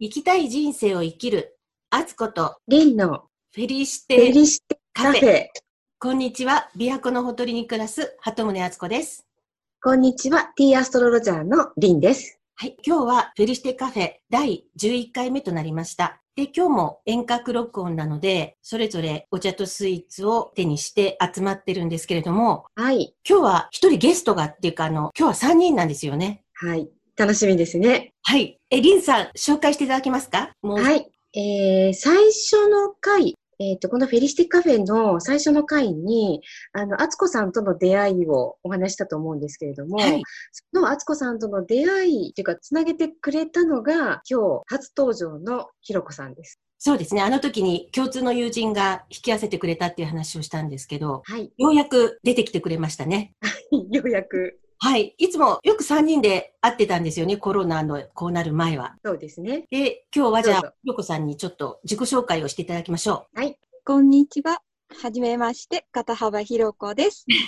生きたい人生を生きる、あつこと、リンのフェリシフェテリシテカフェ。カフェ。こんにちは、琵琶湖のほとりに暮らす、鳩宗あつこです。こんにちは、ティーアストロロジャーのリンです。はい、今日はフェリシテカフェ第11回目となりました。で、今日も遠隔録音なので、それぞれお茶とスイーツを手にして集まってるんですけれども、はい。今日は一人ゲストがっていうか、あの、今日は3人なんですよね。はい。楽しみですね。はい。え、リンさん、紹介していただけますか？もう、はい。えー、最初の回、えっ、と、このフェリシテカフェの最初の回に、あの、アツコさんとの出会いをお話ししたと思うんですけれども、はい。そのアツコさんとの出会いっていうか、つなげてくれたのが、今日初登場のひろこさんです。そうですね。あの時に共通の友人が引き合わせてくれたっていう話をしたんですけど、はい。ようやく出てきてくれましたね。ようやく、はい。いつもよく3人で会ってたんですよね。コロナのこうなる前は。そうですね。で、今日はじゃあひろこさんにちょっと自己紹介をしていただきましょはい。こんにちは。はじめまして、片幅ひろこです。う。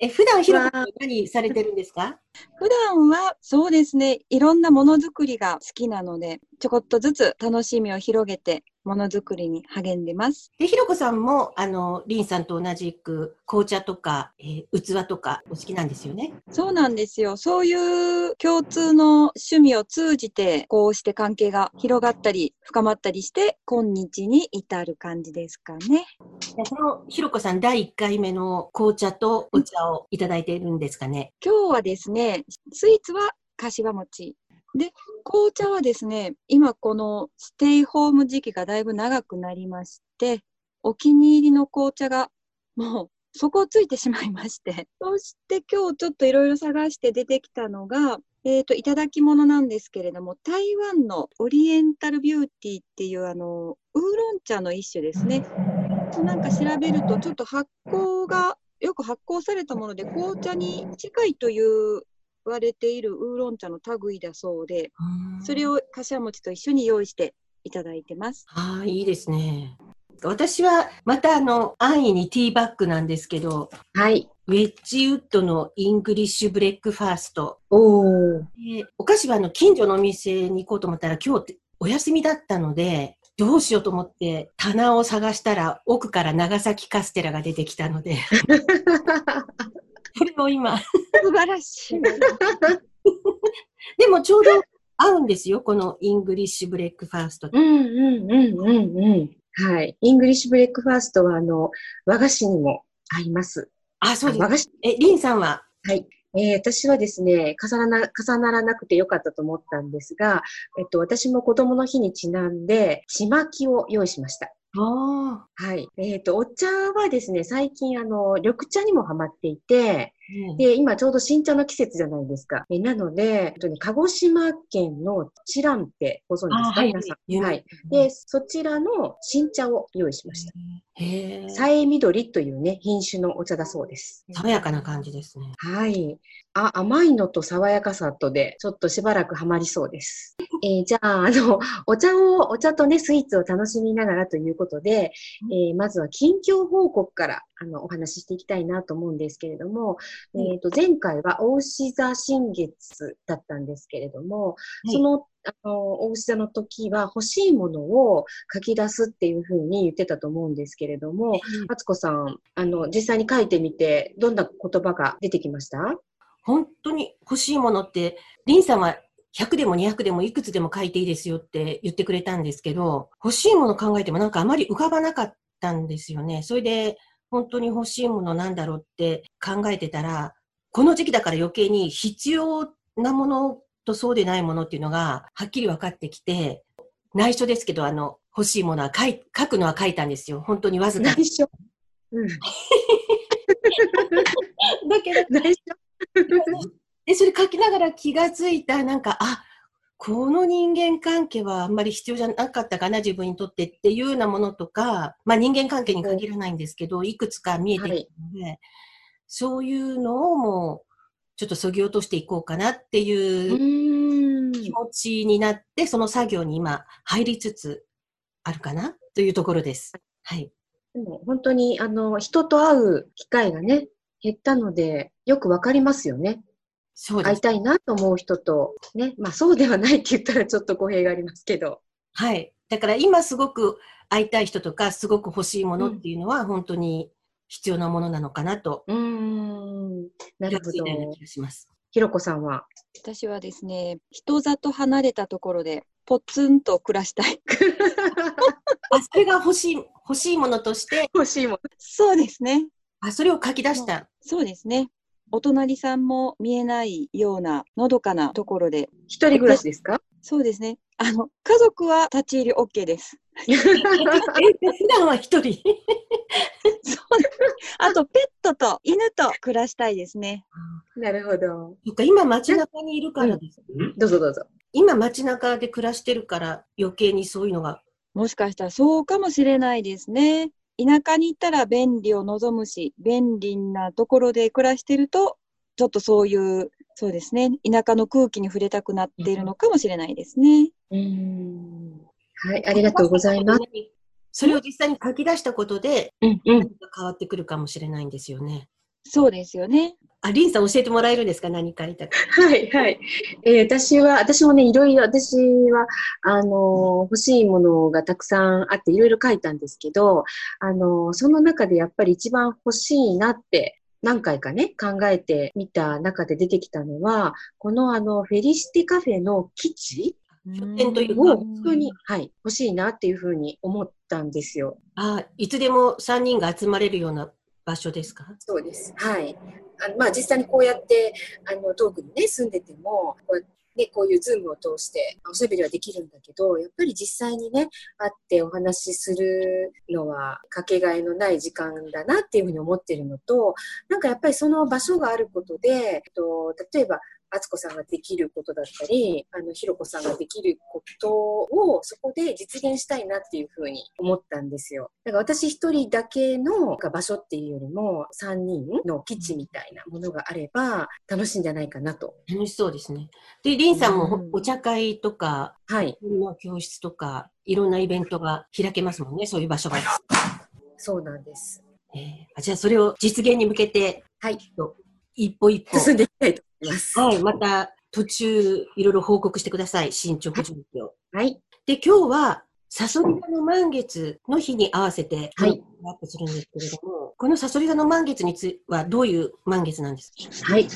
え、普段ひろこさんわ何されてるんですか？普段はそうですね、いろんなものづくりが好きなので、ちょこっとずつ楽しみを広げて、ものづくりに励んでます。で、ひろこさんも、あの、りんさんと同じく紅茶とか、えー器とかお好きなんですよね？そうなんですよ。そういう共通の趣味を通じて、こうして関係が広がったり、深まったりして、今日に至る感じですかね。でそのひろこさん第1回目の紅茶とお茶をいただいているんですかね？今日はですね、スイーツは柏餅。で、紅茶はですね、今このステイホーム時期がだいぶ長くなりまして、お気に入りの紅茶がもう底をついてしまいまして、そして今日ちょっといろいろ探して出てきたのが、えっ、と、いただき物なんですけれども、台湾のオリエンタルビューティーっていうあの、ウーロン茶の一種ですね。なんか調べると、ちょっと発酵が、よく発酵されたもので、紅茶に近いというわれているウーロン茶の類だそうで、それを。を柏餅と一緒に用意していただいてます。ああ、いいですね。私は、またあの、安易にティーバッグなんですけど、はい。ウェッジウッドのイングリッシュブレックファースト。おお菓子はあの、近所のお店に行こうと思ったら今日お休みだったので、どうしようと思って棚を探したら奥から長崎カステラが出てきたので、それを今、素晴らしい。でもちょうど合うんですよ、このイングリッシュブレックファースト。うんうんうんうんうん。はい。イングリッシュブレックファーストは、あの、和菓子にも合います。あ、そうです。和菓子。え、リンさんは？はい。えー私はですね、重ならな、重ならなくてよかったと思ったんですが、えっと、私も子供の日にちなんで、ちまきを用意しました。あはい。えっ、と、お茶はですね、最近、あの、緑茶にもハマっていて、で、今ちょうど新茶の季節じゃないですか。えなので、本当に鹿児島県のチランってご存知ですか、あはい皆さん。はい。で、そちらの新茶を用意しました。へえ。さえみどりというね、品種のお茶だそうです。爽やかな感じですね。はい。あ、甘いのと爽やかさとで、ちょっとしばらくハマりそうです。えーじゃあ、あの、お茶を、お茶とね、スイーツを楽しみながらということで、えーまずは近況報告から、あの、お話ししていきたいなと思うんですけれども、うんえっ、と、前回は大牛座新月だったんですけれども、い。その、あの、大牛座の時は欲しいものを書き出すっていうふうに言ってたと思うんですけれども、あつこさん、あの、実際に書いてみて、どんな言葉が出てきました？本当に欲しいものって、リンさんは100でも200でもいくつでも書いていいですよって言ってくれたんですけど、欲しいもの考えてもなんかあまり浮かばなかったんですよね。それで、本当に欲しいものなんだろうって考えてたら、この時期だから余計に必要なものとそうでないものっていうのがはっきり分かってきて、内緒ですけど、あの、欲しいものは書い書くのは書いたんですよ。本当にわずかに。内緒。うん。だけど、内緒。で、それ書きながら気がついた、なんか、あ、この人間関係はあんまり必要じゃなかったかな、自分にとってっていうようなものとか、まあ人間関係に限らないんですけど、いくつか見えてきたので、そういうのをもう、ちょっと削ぎ落としていこうかなっていう気持ちになって、その作業に今入りつつあるかなというところです。はい。でも本当に、あの、人と会う機会がね、減ったので、よくわかりますよね。会い。たいなと思う人と、ね、まあそうではないって言ったらちょっと語弊がありますけど。はい。だから今すごく会いたい人とか、すごく欲しいものっていうのは、本当に必要なものなのかなと、うーん、なるほど。ひろこさんは？私はですね、人里離れたところでポツンと暮らしたい。あ、それが欲しい、欲しいものとして、欲しいもの。そうですね。あ、それを書き出した。そうですね。お隣さんも見えないようなのどかなところで。一人暮らしですか？そうですね。あの、家族は立ち入り OK です。え普段は一人？そう。あと、ペットと犬と暮らしたいですね。なるほど。そっか、今街中にいるからです。どうぞどうぞ。今街中で暮らしてるから余計にそういうのが。もしかしたらそうかもしれないですね。田舎に行ったら便利を望むし、便利なところで暮らしてると、ちょっとそういう、そうですね、田舎の空気に触れたくなっているのかもしれないですね。うーん。はい、ありがとうございます。それを実際に書き出したことでうんうん。何か変わってくるかもしれないんですよね。そうですよね。あ、リンさん教えてもらえるんですか？何書いたか。はい、はい。えー私は、私もね、いろいろ、私は、あのー欲しいものがたくさんあって、いろいろ書いたんですけど、あのーその中でやっぱり一番欲しいなって、何回かね、考えてみた中で出てきたのは、このあの、フェリシティカフェの基地？書店というかを本当に、はい、欲しいなっていうふうに思ったんですよ。あ、いつでも3人が集まれるような場所ですか？そうです。はい。あのまあ、実際にこうやって、あの、遠くにね、住んでても、こうね、こういうズームを通しておしゃべりはできるんだけど、やっぱり実際にね、会ってお話しするのはかけがえのない時間だなっていうふうに思ってるのと、なんかやっぱりその場所があることで、と、例えば、敦子さんができることだったり、あの、ひろこさんができることをそこで実現したいなっていうふうに思ったんですよ。だから私一人だけの場所っていうよりも、3人の基地みたいなものがあれば楽しいんじゃないかなと。楽しそうですね。で、リンさんもうんお茶会とか、はい。の教室とか、いろんなイベントが開けますもんね、そういう場所が。そうなんです。えーあじゃあ、それを実現に向けて、はい。一歩一歩。進んでいきたいとます。はい、また途中、いろいろ報告してください、進捗状況。はい。で、今日は、サソリ座の満月の日に合わせて、はいアップするんですけれども、このサソリ座の満月についてはどういう満月なんですか？はい。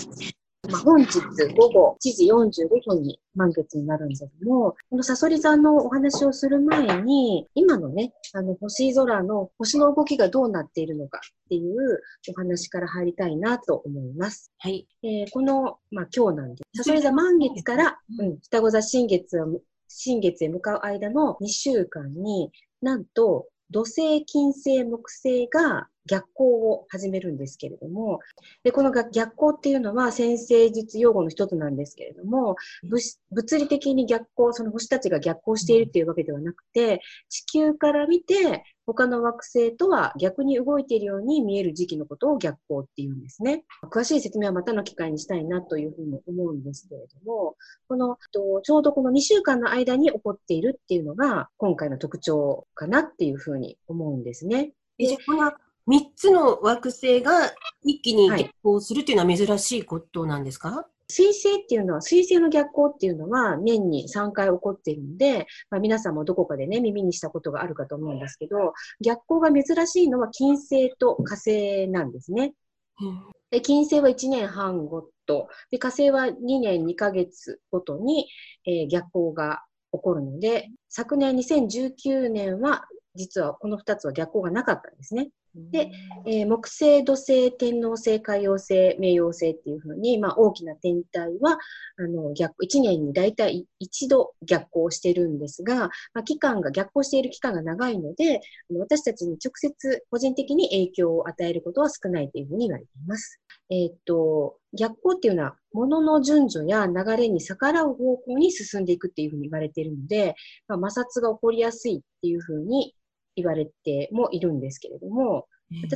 まあ、本日午後1時45分に満月になるんですけども、このサソリ座のお話をする前に、今のね、あの星空の星の動きがどうなっているのかっていうお話から入りたいなと思います。はい。えーこの、まあ、今日なんです。サソリ座満月から、うん、双子座新月を、新月へ向かう間の2週間に、なんと、土星、金星、木星が逆行を始めるんですけれども、で、このが逆行っていうのは先生術用語の一つなんですけれども、物物理的に逆行、その星たちが逆行しているっていうわけではなくて、地球から見て他の惑星とは逆に動いているように見える時期のことを逆行っていうんですね。詳しい説明はまたの機会にしたいなというふうに思うんですけれども、この、とちょうどこの2週間の間に起こっているっていうのが今回の特徴かなっていうふうに思うんですね。えじゃあこの3つの惑星が一気にはい結婚するっていうのは珍しいことなんですか、水星っていうのは、水星の逆行っていうのは年に3回起こっているので、まあ、皆さんもどこかでね、耳にしたことがあるかと思うんですけど、逆行が珍しいのは金星と火星なんですね。うんで金星は1年半ごと、で火星は2年2ヶ月ごとに、えー逆行が起こるので、昨年2019年は実はこの2つは逆行がなかったんですね。で、えー木星、土星、天王星、海王星、冥王星っていうふうに、まあ、大きな天体は、あの、逆、1年に大体一度逆行してるんですが、まあ、期間が、逆行している期間が長いので、あの私たちに直接、個人的に影響を与えることは少ないというふうに言われています。えーっと、逆行っていうのは、物の順序や流れに逆らう方向に進んでいくっていうふうに言われているので、まあ、摩擦が起こりやすいっていうふうに言われてもいるんですけれども、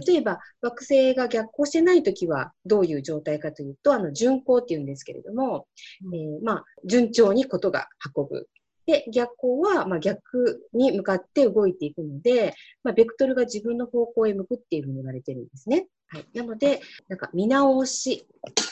例えば惑星が逆行してないときはどういう状態かというと、あの順行っていうんですけれども、うんえーまあ、順調にことが運ぶ。で、逆光は、まあ、逆に向かって動いていくので、まあ、ベクトルが自分の方向へ向くっていうふうに言われてるんですね。はい。なので、なんか見直し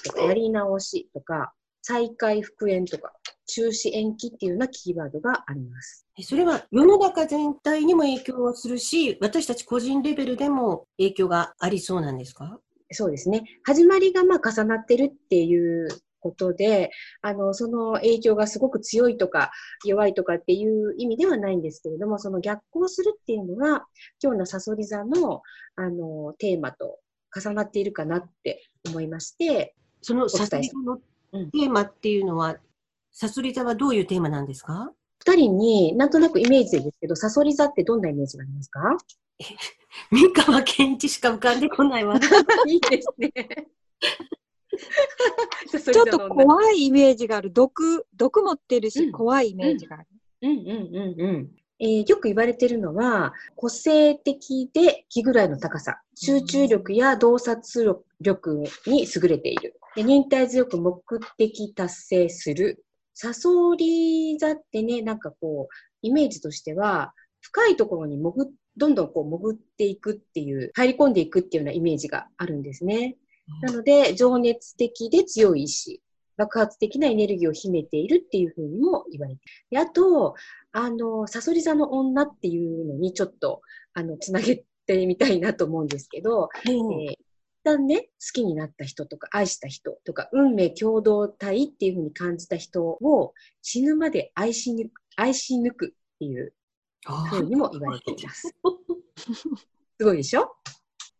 とかやり直しとか、再開復縁とか、中止延期っていうようなキーワードがあります。それは世の中全体にも影響をするし、私たち個人レベルでも影響がありそうなんですか？そうですね。始まりがまあ重なってるっていうことで、あの、その影響がすごく強いとか弱いとかっていう意味ではないんですけれども、その逆行するっていうのが、今日のサソリ座の、あの、テーマと重なっているかなって思いまして、そのサソリ座のテーマっていうのは、サソリ座はどういうテーマなんですか？二人になんとなくイメージですけど、サソリ座ってどんなイメージがありますか？三河健一しか浮かんでこないわ。いいですね。ちょっと怖いイメージがある。毒、毒持ってるし、うん、怖いイメージがある。うんうんうんうん。えー、よく言われてるのは、個性的で気ぐらいの高さ、集中力や洞察力に優れている。で忍耐強く目的達成する。サソリ座ってね、なんかこう、イメージとしては、深いところに潜どんどんこう潜っていくっていう、入り込んでいくっていうようなイメージがあるんですね。なので、情熱的で強い意志、爆発的なエネルギーを秘めているっていうふうにも言われてであと、あの、サソリ座の女っていうのにちょっと、あの、つなげてみたいなと思うんですけど、うん、えー、一旦ね、好きになった人とか、愛した人とか、運命共同体っていうふうに感じた人を死ぬまで愛し抜く、愛し抜くっていうふうにも言われています。すごいでしょ？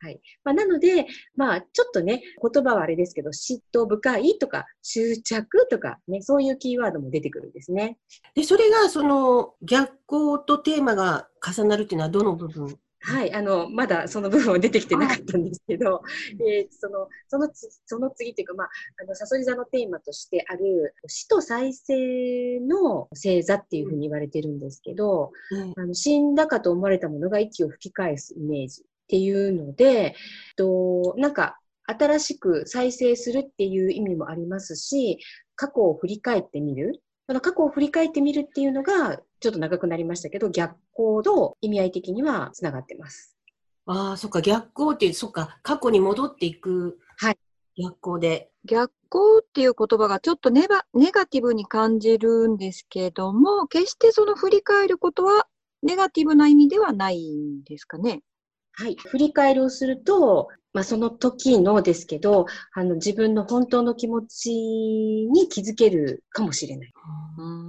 はい。まあ、なので、まあ、ちょっとね、言葉はあれですけど、嫉妬深いとか、執着とか、ね、そういうキーワードも出てくるんですね。で、それが、その、逆光とテーマが重なるっていうのはどの部分？はい、あの、まだその部分は出てきてなかったんですけど、えー、その、そのつ、その次っていうか、まあ、あの、サソリ座のテーマとしてある、死と再生の星座っていうふうに言われてるんですけど、うん、あの死んだかと思われたものが息を吹き返すイメージっていうので、となんか新しく再生するっていう意味もありますし、過去を振り返ってみる。その過去を振り返ってみるっていうのが、ちょっと長くなりましたけど、逆行の意味合い的にはつながってます。ああ、そっか、逆行って、そっか、過去に戻っていく。はい。逆行で。逆行っていう言葉がちょっとネバネガティブに感じるんですけども、決してその振り返ることはネガティブな意味ではないんですかね。はい。振り返りをすると、まあ、その時のですけど、あの、自分の本当の気持ちに気づけるかもしれない。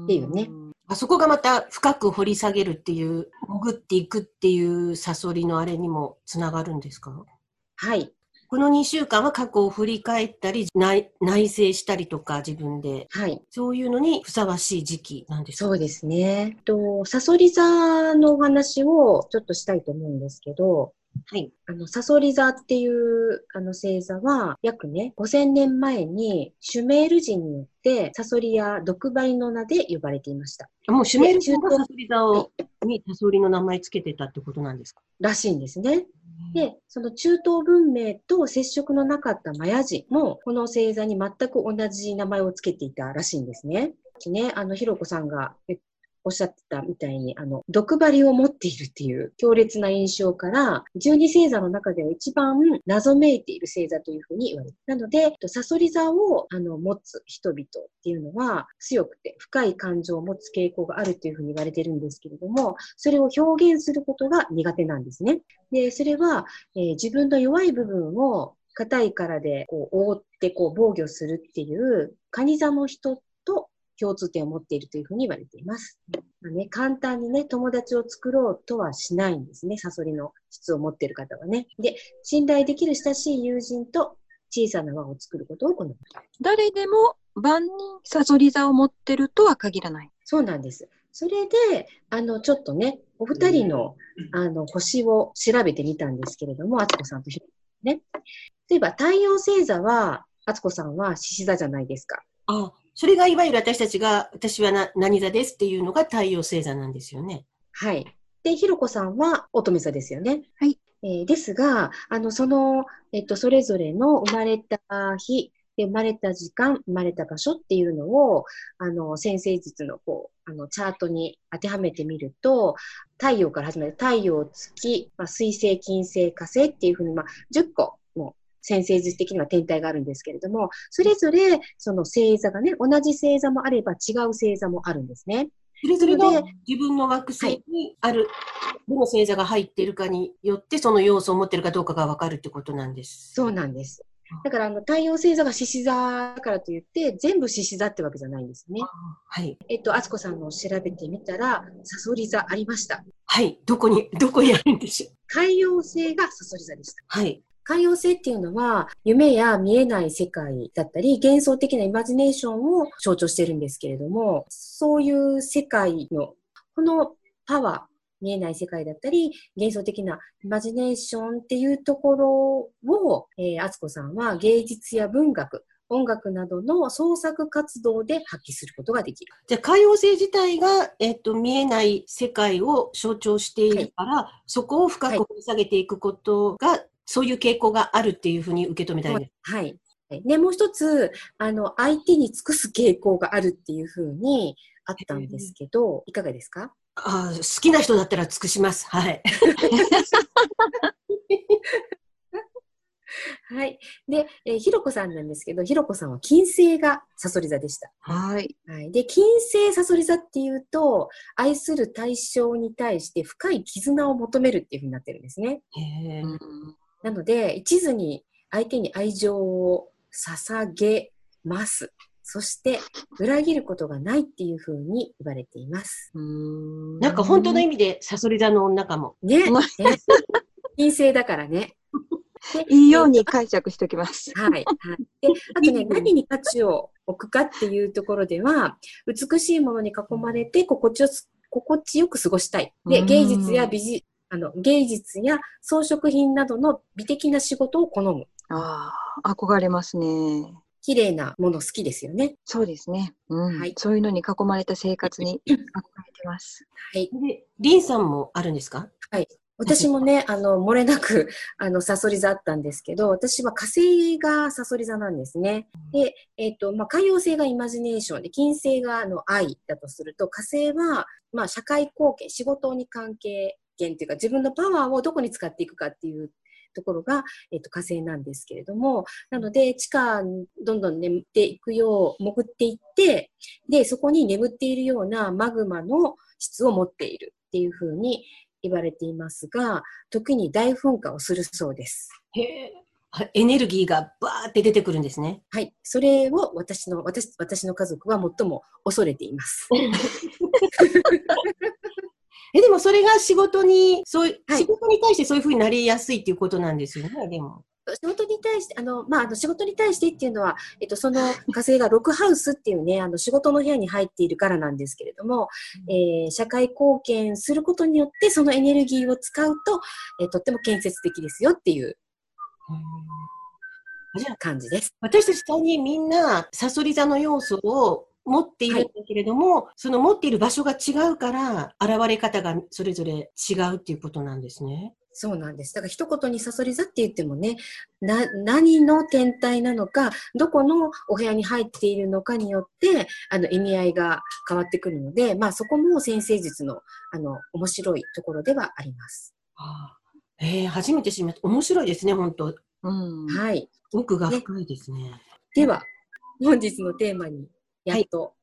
っていうね。あそこがまた深く掘り下げるっていう、潜っていくっていうサソリのあれにもつながるんですか？はい。この2週間は過去を振り返ったり、内内省したりとか自分で。はい。そういうのにふさわしい時期なんですか？そうですね。と、サソリ座のお話をちょっとしたいと思うんですけど、はい。あの、サソリ座っていう、あの、星座は、約ね、5000年前に、シュメール人によって、サソリや毒針の名で呼ばれていました。もうシュメール人がサソリ座を、にサソリの名前つけてたってことなんですか？らしいんですね。で、その中東文明と接触のなかったマヤ人も、この星座に全く同じ名前をつけていたらしいんですね。ね、あの、ひろこさんがおっしゃってたみたいに、あの、毒針を持っているっていう強烈な印象から、十二星座の中では一番謎めいている星座というふうに言われる。なので、サソリ座をあの持つ人々っていうのは強くて深い感情を持つ傾向があるというふうに言われてるんですけれども、それを表現することが苦手なんですね。で、それは、えー、自分の弱い部分を硬い殻でこう覆ってこう防御するっていう蟹座の人っ共通点を持っているというふうに言われています。まあね、簡単にね、友達を作ろうとはしないんですね。サソリの質を持っている方はね。で、信頼できる親しい友人と小さな輪を作ることを行う。誰でも万人サソリ座を持ってるとは限らない。そうなんです。それで、あの、ちょっとね、お二人の、あの、星を調べてみたんですけれども、あつこさんとひろね。例えば、太陽星座は、あつこさんは獅子座じゃないですか。あ、それがいわゆる私たちが、私はな何座ですっていうのが太陽星座なんですよね。はい。で、ひろこさんは乙女座ですよね。はい。えー、ですが、あの、その、えっと、それぞれの生まれた日、で生まれた時間、生まれた場所っていうのを、あの、先生術のこう、あの、チャートに当てはめてみると、太陽から始まる太陽、月、まあ、水星、金星、火星っていうふうに、まあ、10個の先生術的には天体があるんですけれども、それぞれその星座がね、同じ星座もあれば違う星座もあるんですね。それぞれのなの自分の惑星にある、どの星座が入っているかによって、その要素を持っているかどうかがわかるってことなんです。そうなんです。だから、あの、太陽星座が獅子座だからといって、全部獅子座ってわけじゃないんですね。はい。えっと、あつこさんのを調べてみたら、サソリ座ありました。はい。どこに、どこにあるんでしょう。海洋星がサソリ座でした。はい。海洋星っていうのは、夢や見えない世界だったり、幻想的なイマジネーションを象徴してるんですけれども、そういう世界の、このパワー、見えない世界だったり、幻想的なイマジネーションっていうところを、えー、あつこさんは芸術や文学、音楽などの創作活動で発揮することができる。じゃあ、海王星自体が、えっと、見えない世界を象徴しているから、そこを深く掘り下げていくことが、そういう傾向があるっていうふうに受け止めたいです。はい。で、もう一つ、あの、相手に尽くす傾向があるっていうふうにあったんですけど、いかがですか？ああ、好きな人だったら尽くします。はい。はい。で、えーひろこさんなんですけど、ひろこさんは金星がサソリ座でした。はい。はい。で、金星サソリ座っていうと、愛する対象に対して深い絆を求めるっていうふうになってるんですね。へえうんなので、一途に相手に愛情を捧げます。そして、裏切ることがないっていうふうに言われています。うんなんか本当の意味でサソリ座の女かも。ね。うんね金星だからね。でいいように解釈しておきます。はい。はい。で、あとね、何に価値を置くかっていうところでは、美しいものに囲まれて心地よす心地よく過ごしたい。で、うん芸術や美術、あの、芸術や装飾品などの美的な仕事を好む。ああ、憧れますね。綺麗なもの好きですよね。そうですね。うんはいそういうのに囲まれた生活に 憧れてます。はい。で、リンさんもあるんですか？私もね、あの、漏れなく、あの、サソリ座あったんですけど、私は火星がサソリ座なんですね。で、えっ、と、まあ、海洋星がイマジネーションで、金星があの愛だとすると、火星は、まあ、社会貢献、仕事に関係源というか、自分のパワーをどこに使っていくかっていうところが、えっ、と、火星なんですけれども、なので、地下にどんどん眠っていくよう、潜っていって、で、そこに眠っているようなマグマの質を持っているっていうふうに言われていますが、時に大噴火をするそうです。へえ。あエネルギーがバーって出てくるんですね。はい。それを私の、私、私の家族は最も恐れています。え、でもそれが仕事に、そういう、はい仕事に対してそういうふうになりやすいっていうことなんですよね、でも。仕事に対して、あの、まあ、あの、仕事に対してっていうのは、えっと、その火星がロックハウスっていうね、あの、仕事の部屋に入っているからなんですけれども、えー社会貢献することによって、そのエネルギーを使うと、えーとっても建設的ですよっていうじゃあ、感じです。私たち3人みんな、サソリ座の要素を持っているんだけれども、その持っている場所が違うから、現れ方がそれぞれ違うっていうことなんですね。そうなんです。だから一言にサソリ座って言ってもね、な、何の天体なのか、どこのお部屋に入っているのかによって、あの、意味合いが変わってくるので、まあそこも先生術の、あの、面白いところではあります。ああえー、初めて知りました。面白いですね、本当うん。はい。奥が深いですね。では、本日のテーマにやっと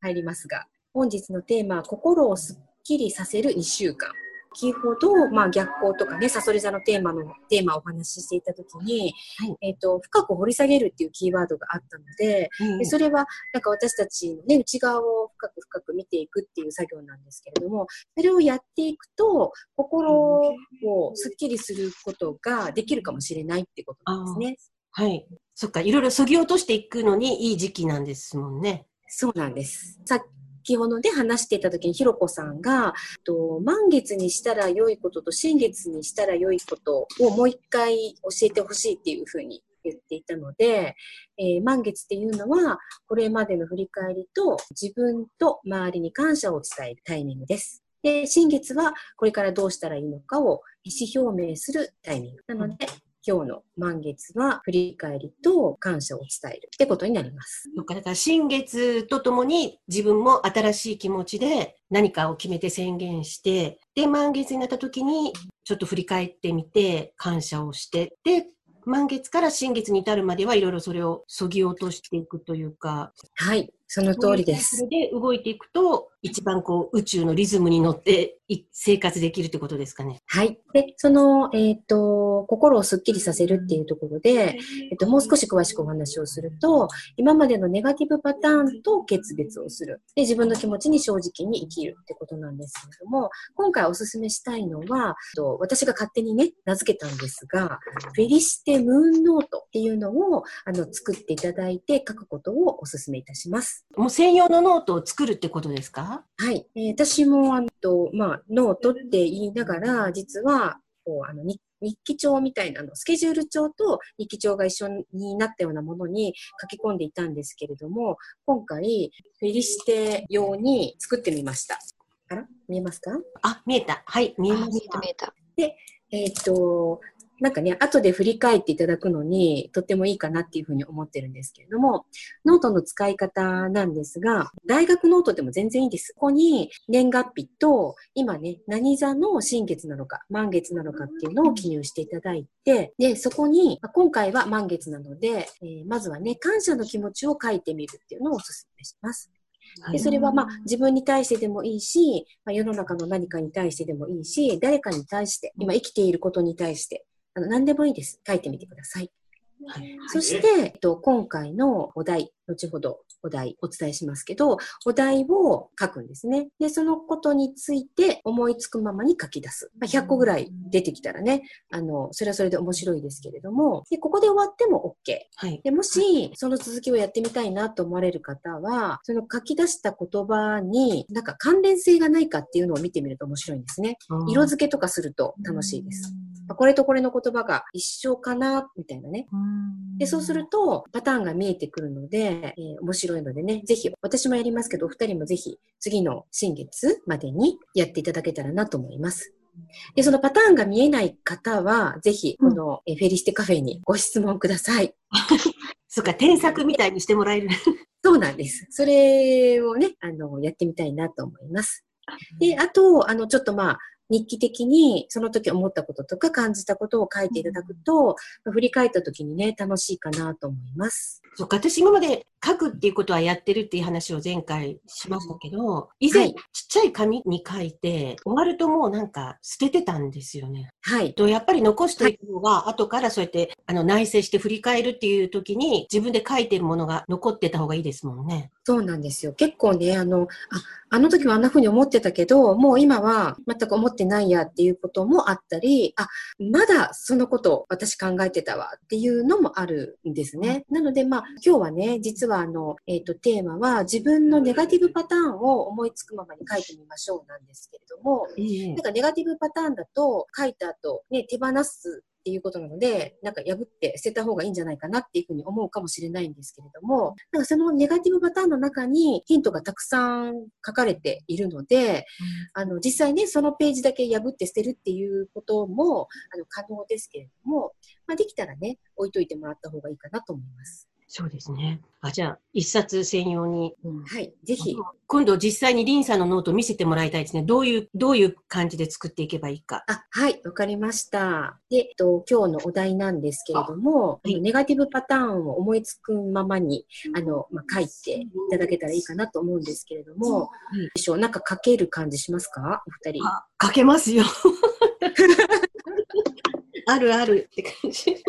入りますが、本日のテーマは、心をすっきりさせる2週間。先ほど、まあ、逆光とかね、サソリ座のテーマの、テーマをお話ししていたときに、はいえっ、と、深く掘り下げるっていうキーワードがあったので、でそれは、なんか私たちのね、内側を深く深く見ていくっていう作業なんですけれども、それをやっていくと、心をすっきりすることができるかもしれないってことなんですね。はい。そっか、いろいろ削ぎ落としていくのにいい時期なんですもんね。そうなんです。さっ先ほどで話していた時にひろこさんが、と満月にしたら良いことと新月にしたら良いことをもう一回教えてほしいっていうふうに言っていたので、えー満月っていうのはこれまでの振り返りと自分と周りに感謝を伝えるタイミングです。で、新月はこれからどうしたらいいのかを意思表明するタイミング。なので、今日の満月は振り返りと感謝を伝えるってことになります。だから新月とともに自分も新しい気持ちで何かを決めて宣言して、で、満月になった時にちょっと振り返ってみて感謝をして、で、満月から新月に至るまではいろいろそれをそぎ落としていくというか、はい、その通りです。で動いていくと、一番こう宇宙のリズムに乗ってい生活できるってことですかね。はい。で、その、えっ、と、心をスッキリさせるっていうところで、えっと、もう少し詳しくお話をすると、今までのネガティブパターンと決別をする。で、自分の気持ちに正直に生きるってことなんですけれども、今回お勧めしたいのは、と私が勝手にね、名付けたんですが、フェリシテムーンノートっていうのを、あの、作っていただいて書くことをお勧めいたします。もう専用のノートを作るってことですか？はい。えー私も、あの、まあ、ノートって言いながら、実は、こう、あの、日日記帳みたいなの、スケジュール帳と日記帳が一緒になったようなものに書き込んでいたんですけれども、今回、フェリシテ用に作ってみました。あら？見えますか？あ、見えた。はい、見えまあ見えした。た見えた。えっ、と、なんかね、後で振り返っていただくのにとってもいいかなっていうふうに思ってるんですけれども、ノートの使い方なんですが、大学ノートでも全然いいです。ここに年月日と、今ね、何座の新月なのか、満月なのかっていうのを記入していただいて、で、そこに、まあ今回は満月なので、えーまずはね、感謝の気持ちを書いてみるっていうのをお勧めします。で、それはまあ自分に対してでもいいし、まあ、世の中の何かに対してでもいいし、誰かに対して、今生きていることに対して、あの何でもいいです。書いてみてください。はいそして、えっと、今回のお題、後ほどお題お伝えしますけど、お題を書くんですね。で、そのことについて思いつくままに書き出す。まあ、100個ぐらい出てきたらね、あの、それはそれで面白いですけれども、で、ここで終わっても OK。はい。でもし、その続きをやってみたいなと思われる方は、その書き出した言葉に、なんか関連性がないかっていうのを見てみると面白いんですね。色付けとかすると楽しいです。まあこれとこれの言葉が一緒かな、みたいなね。で、そうすると、パターンが見えてくるので、えー面白いのでね、ぜひ、私もやりますけど、お二人もぜひ、次の新月までにやっていただけたらなと思います。で、そのパターンが見えない方は、ぜひ、この、えーフェリシテカフェにご質問ください。そっか、添削みたいにしてもらえる。そうなんです。それをね、あの、やってみたいなと思います。で、あと、あの、ちょっとまあ、日記的にその時思ったこととか感じたことを書いていただくと、振り返った時にね、楽しいかなと思います。そっか、私今まで書くっていうことはやってるっていう話を前回しましたけど、以前、はいちっちゃい紙に書いて、終わるともうなんか捨ててたんですよね。はい。とやっぱり残しておいた方が、後からそうやってあの内省して振り返るっていう時に、自分で書いてるものが残ってた方がいいですもんね。そうなんですよ。結構ね、あの、あ、あの時はあんな風に思ってたけど、もう今は全く思ってないやっていうこともあったり、あ、まだそのこと私考えてたわっていうのもあるんですね。なので、まあ、今日はね、実はあの、えっ、と、テーマは自分のネガティブパターンを思いつくままに書いてみましょうなんですけれども、なんかネガティブパターンだと書いた後、ね、手放すっていうことなので、なんか破って捨てた方がいいんじゃないかなっていうふうに思うかもしれないんですけれども、なんかそのネガティブパターンの中にヒントがたくさん書かれているので、あの、実際ね、そのページだけ破って捨てるっていうことも、あの、可能ですけれども、まあ、できたらね、置いといてもらった方がいいかなと思います。そうですね。あ、じゃあ、一冊専用に。はい。ぜひ、今度実際にリンさんのノート見せてもらいたいですね。どういう、どういう感じで作っていけばいいか。あ、はい、わかりました。で、えっと、今日のお題なんですけれども、はいネガティブパターンを思いつくままに、あの、まあ、書いていただけたらいいかなと思うんですけれども、いでしょうなんか書ける感じしますか？お二人。あ書けますよ。あるあるって感じ。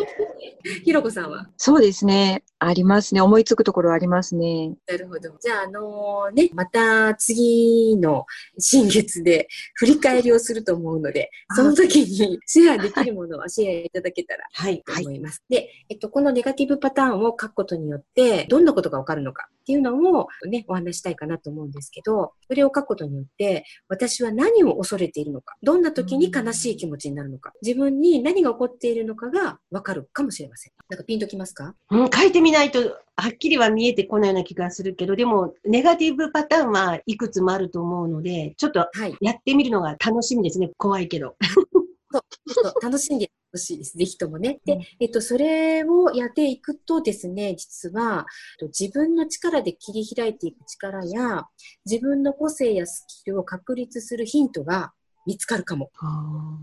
ひろこさんは？そうですね。ありますね。思いつくところありますね。なるほど。じゃあ、あのね、また次の新月で振り返りをすると思うので、その時に シェアできるものはシェアいただけたらはい。と思います。で、えっと、このネガティブパターンを書くことによって、どんなことがわかるのかっていうのをね、お話ししたいかなと思うんですけど、それを書くことによって、私は何を恐れているのか、どんな時に悲しい気持ちになるのか、自分に何が起こっているのかがわかるかもしれません。なんかピンときますか？うん、書いてみないと、はっきりは見えてこないような気がするけど、でも、ネガティブパターンはいくつもあると思うので、ちょっとはい。やってみるのが楽しみですね。怖いけど。そう、そう楽しんでほしいです。ぜひともね。でうん、えっと、それをやっていくとですね、実は、えっと自分の力で切り開いていく力や、自分の個性やスキルを確立するヒントが見つかるかも。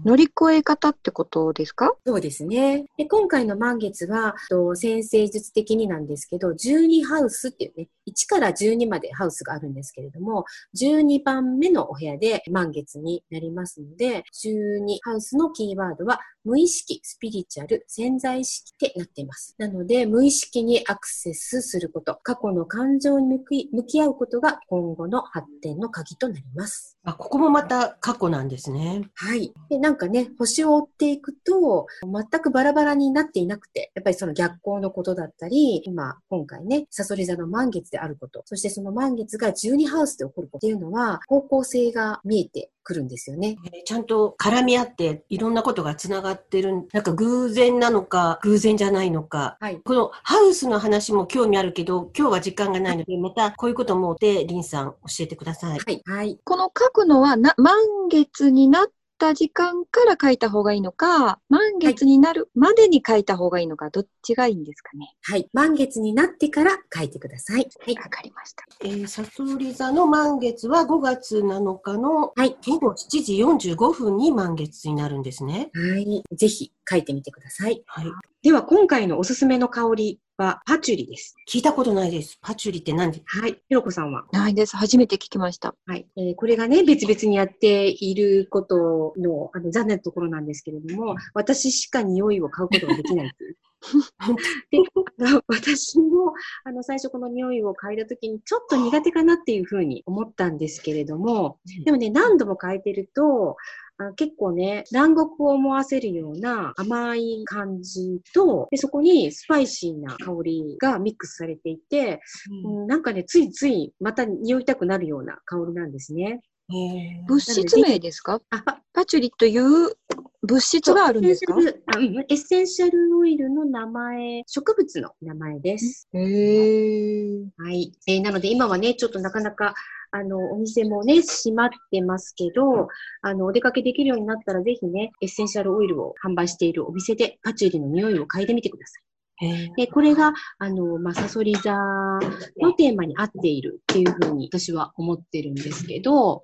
乗り越え方ってことですか？そうですね。で、今回の満月は、と先生術的になんですけど、12ハウスっていうね、1から12までハウスがあるんですけれども、12番目のお部屋で満月になりますので、12ハウスのキーワードは、無意識、スピリチュアル、潜在意識ってなっています。なので、無意識にアクセスすること、過去の感情に向き向き合うことが今後の発展の鍵となります。あ、ここもまた過去なんですね。はい。で、なんかね、星を追っていくと、全くバラバラになっていなくて、やっぱりその逆行のことだったり、今、今回ね、サソリ座の満月であること、そしてその満月が12ハウスで起こることっていうのは、方向性が見えてくるんですよね。えーちゃんと絡み合っていろんなことがつながってる。なんか偶然なのか、偶然じゃないのか。はい。このハウスの話も興味あるけど、今日は時間がないので、またこういうこともで、リンさん教えてください。はい。はい。この書くのはな、満月になった時間から書いた方がいいのか、満月になるまでに書いた方がいいのか、どっちがいいんですかね？はい。満月になってから書いてください。はい。わかりました。えー、サソリ座の満月は5月7日のはい。午後7時45分に満月になるんですね。はい。ぜひ書いてみてください。はい。では、今回のおすすめの香りはパチュリです。聞いたことないです。パチュリって何？ではい。ひろこさんは？ないです。初めて聞きました。はい。えーこれがね、別々にやっていることの、あの、残念なところなんですけれども、私しか匂いを買うことができないという。で、私も、あの、最初この匂いを嗅いだときに、ちょっと苦手かなっていうふうに思ったんですけれども、でもね、何度も嗅いでると、あ結構ね、南国を思わせるような甘い感じと、でそこにスパイシーな香りがミックスされていて、うん、なんかね、ついついまた匂いたくなるような香りなんですね。物質名ですか？あ、パパチュリという物質があるんですか？エッセンシャルあうんエッセンシャルオイルの名前、植物の名前です。へー。はい。えーなので今はね、ちょっとなかなか、あの、お店もね、閉まってますけど、あの、お出かけできるようになったらぜひね、エッセンシャルオイルを販売しているお店でパチュリの匂いを嗅いでみてください。で、これが、あの、まあ、サソリ座のテーマに合っているっていうふうに私は思ってるんですけど、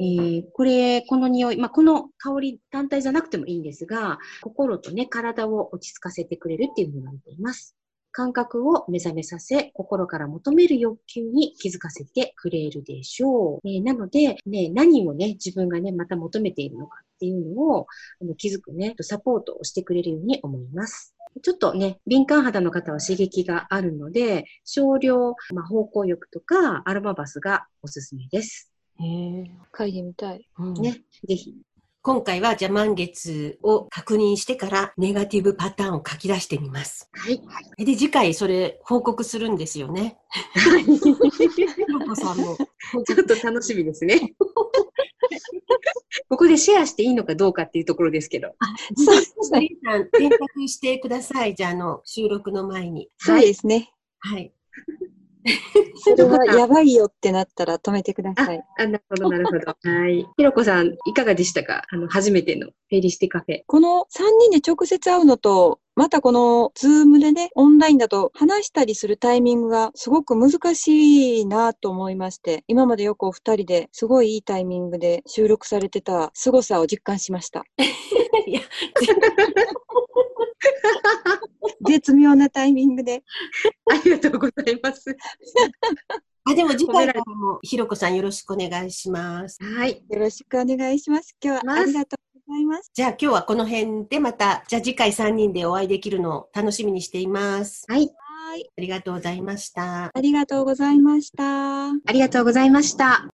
えーこれ、この匂い、まあ、この香り単体じゃなくてもいいんですが、心とね、体を落ち着かせてくれるっていうふうに言われています。感覚を目覚めさせ、心から求める欲求に気づかせてくれるでしょう。えーなので、ね、何をね、自分がね、また求めているのかっていうのをあの気づくね、サポートをしてくれるように思います。ちょっとね、敏感肌の方は刺激があるので、少量、まあ、芳香浴とかアロマバスがおすすめです。へー書いてみたい。うんね、ぜひ。今回はじゃあ満月を確認してからネガティブパターンを書き出してみます。はい。で、次回それ報告するんですよね。ひろこさんも。ちょっと楽しみですね。ここでシェアしていいのかどうかっていうところですけど。そうリンさん、選択してください。じゃあ、あの、収録の前に。そうですね。はい。それはやばいよってなったら止めてください。あ、なるほど、なるほど。はい。ひろこさん、いかがでしたか？あの、初めてのフェリシティカフェ。この3人で直接会うのと、またこのズームでね、オンラインだと話したりするタイミングがすごく難しいなと思いまして、今までよくお二人ですごいいいタイミングで収録されてた凄さを実感しました。いや、絶妙なタイミングで。ありがとうございます。あ、でも次回からも、ひろこさんよろしくお願いします。はい。よろしくお願いします。今日はありがとうございます。じゃあ今日はこの辺でまた、じゃあ次回3人でお会いできるのを楽しみにしています。はい。はい。ありがとうございました。ありがとうございました。ありがとうございました。